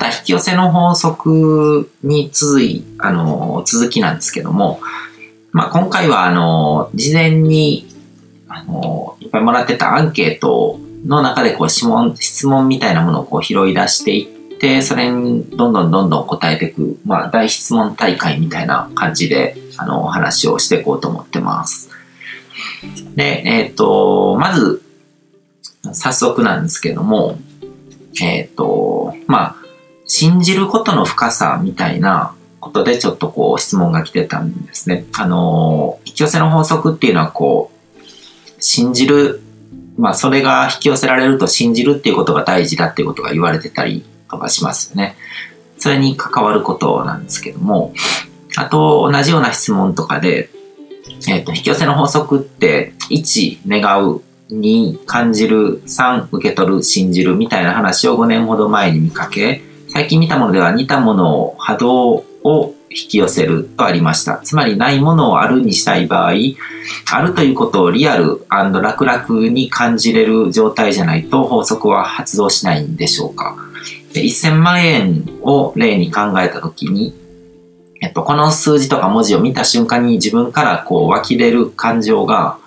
た引き寄せの法則に続い、あの、続きなんですけども、まあ、今回は、あの、事前に、あの、いっぱいもらってたアンケートの中で、こう、質問、質問みたいなものをこう拾い出していって、それにどんどんどんどん答えていく、まあ、大質問大会みたいな感じで、あの、話をしていこうと思ってます。で、えっ、ー、と、まず、早速なんですけども、えっ、ー、と、まあ、信じることの深さみたいなことでちょっとこう質問が来てたんですね。あの、引き寄せの法則っていうのはこう、信じる、まあそれが引き寄せられると信じるっていうことが大事だっていうことが言われてたりとかしますよね。それに関わることなんですけども、あと同じような質問とかで、えっ、ー、と、引き寄せの法則って1、願う、2、感じる、3、受け取る、信じるみたいな話を5年ほど前に見かけ、最近見たものでは似たものを波動を引き寄せるとありました。つまりないものをあるにしたい場合、あるということをリアル楽々に感じれる状態じゃないと法則は発動しないんでしょうか。で1000万円を例に考えたときに、えっと、この数字とか文字を見た瞬間に自分からこう湧き出る感情が、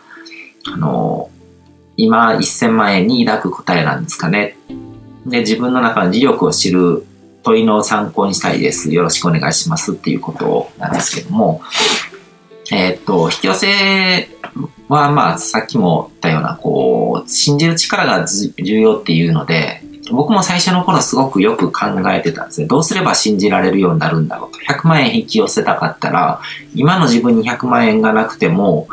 あの、今1000万円に抱く答えなんですかね。で、自分の中の磁力を知る問いの参考にしたいです。よろしくお願いしますっていうことなんですけども、えー、っと、引き寄せは、まあ、さっきも言ったような、こう、信じる力が重要っていうので、僕も最初の頃すごくよく考えてたんですね。どうすれば信じられるようになるんだろうと。100万円引き寄せたかったら、今の自分に100万円がなくても、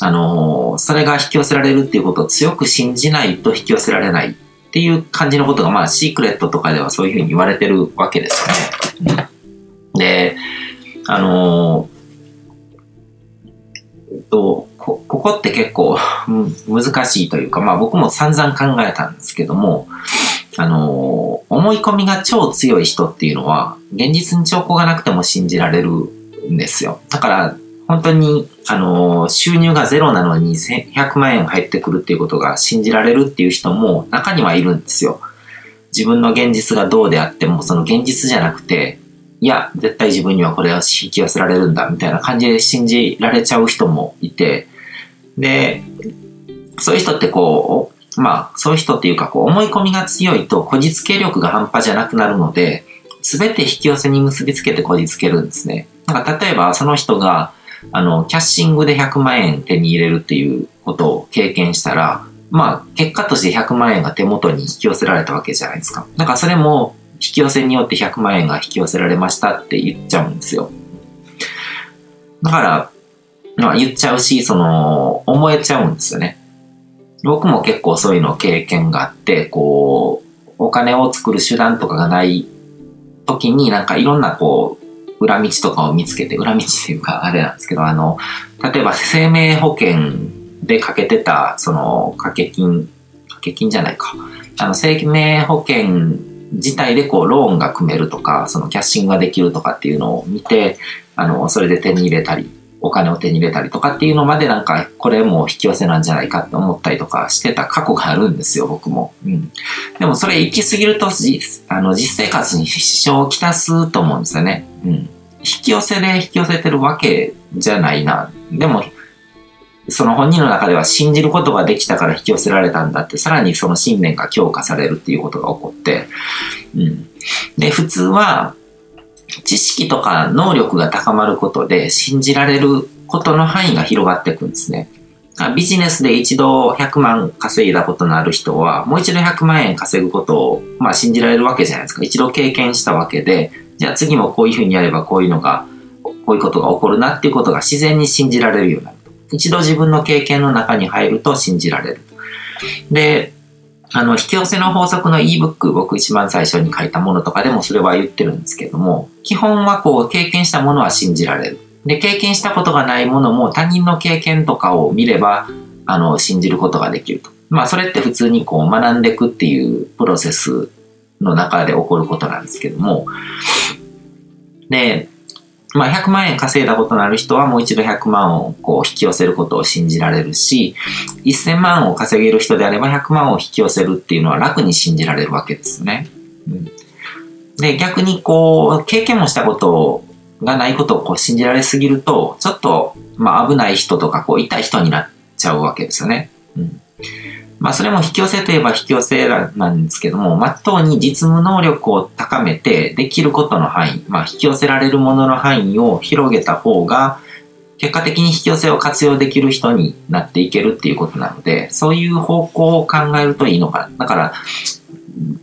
あの、それが引き寄せられるっていうことを強く信じないと引き寄せられないっていう感じのことが、まあ、シークレットとかではそういうふうに言われてるわけですよね。で、あのー、と、こ、ここって結構 難しいというか、まあ僕も散々考えたんですけども、あのー、思い込みが超強い人っていうのは、現実に兆候がなくても信じられるんですよ。だから、本当に、あの、収入がゼロなのに100万円入ってくるっていうことが信じられるっていう人も中にはいるんですよ。自分の現実がどうであっても、その現実じゃなくて、いや、絶対自分にはこれを引き寄せられるんだ、みたいな感じで信じられちゃう人もいて、で、そういう人ってこう、まあ、そういう人っていうか、こう、思い込みが強いと、こじつけ力が半端じゃなくなるので、すべて引き寄せに結びつけてこじつけるんですね。なんか、例えば、その人が、あの、キャッシングで100万円手に入れるっていうことを経験したら、まあ、結果として100万円が手元に引き寄せられたわけじゃないですか。だからそれも、引き寄せによって100万円が引き寄せられましたって言っちゃうんですよ。だから、まあ言っちゃうし、その、思えちゃうんですよね。僕も結構そういうの経験があって、こう、お金を作る手段とかがない時になんかいろんなこう、裏道とかを見つけて、裏道っていうかあれなんですけど、あの、例えば生命保険でかけてた、その、掛け金、掛け金じゃないか。あの、生命保険自体でこう、ローンが組めるとか、そのキャッシングができるとかっていうのを見て、あの、それで手に入れたり、お金を手に入れたりとかっていうのまでなんか、これも引き寄せなんじゃないかって思ったりとかしてた過去があるんですよ、僕も。うん。でもそれ行き過ぎると、あの、実生活に支障をきたすと思うんですよね。うん。引き寄せで引き寄せてるわけじゃないな。でも、その本人の中では信じることができたから引き寄せられたんだって、さらにその信念が強化されるっていうことが起こって、うん。で、普通は、知識とか能力が高まることで信じられることの範囲が広がっていくんですね。ビジネスで一度100万稼いだことのある人は、もう一度100万円稼ぐことを、まあ信じられるわけじゃないですか。一度経験したわけで、じゃあ次もこういうふうにやればこういうのが、こういうことが起こるなっていうことが自然に信じられるようになると。一度自分の経験の中に入ると信じられる。で、あの、引き寄せの法則の ebook、僕一番最初に書いたものとかでもそれは言ってるんですけども、基本はこう、経験したものは信じられる。で、経験したことがないものも他人の経験とかを見れば、あの、信じることができると。まあ、それって普通にこう、学んでいくっていうプロセスの中で起こることなんですけども、で、まあ、100万円稼いだことのある人はもう一度100万をこう引き寄せることを信じられるし、1000万を稼げる人であれば100万を引き寄せるっていうのは楽に信じられるわけですね。で、逆にこう、経験もしたことがないことをこう信じられすぎると、ちょっと、まあ危ない人とか、こう痛い人になっちゃうわけですよね。うん。まあそれも引き寄せといえば引き寄せなんですけども、まっとうに実務能力を高めて、できることの範囲、まあ引き寄せられるものの範囲を広げた方が、結果的に引き寄せを活用できる人になっていけるっていうことなので、そういう方向を考えるといいのかな。だから、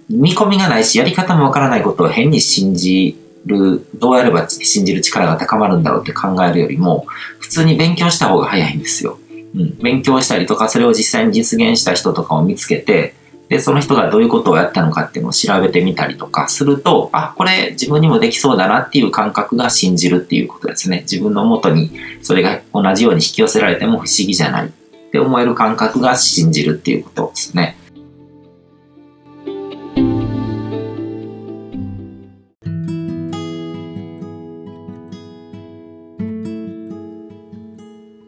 見込みがないし、やり方もわからないことを変に信じる、どうやれば信じる力が高まるんだろうって考えるよりも、普通に勉強した方が早いんですよ。うん、勉強したりとか、それを実際に実現した人とかを見つけて、で、その人がどういうことをやったのかっていうのを調べてみたりとかすると、あ、これ自分にもできそうだなっていう感覚が信じるっていうことですね。自分のもとにそれが同じように引き寄せられても不思議じゃないって思える感覚が信じるっていうことですね。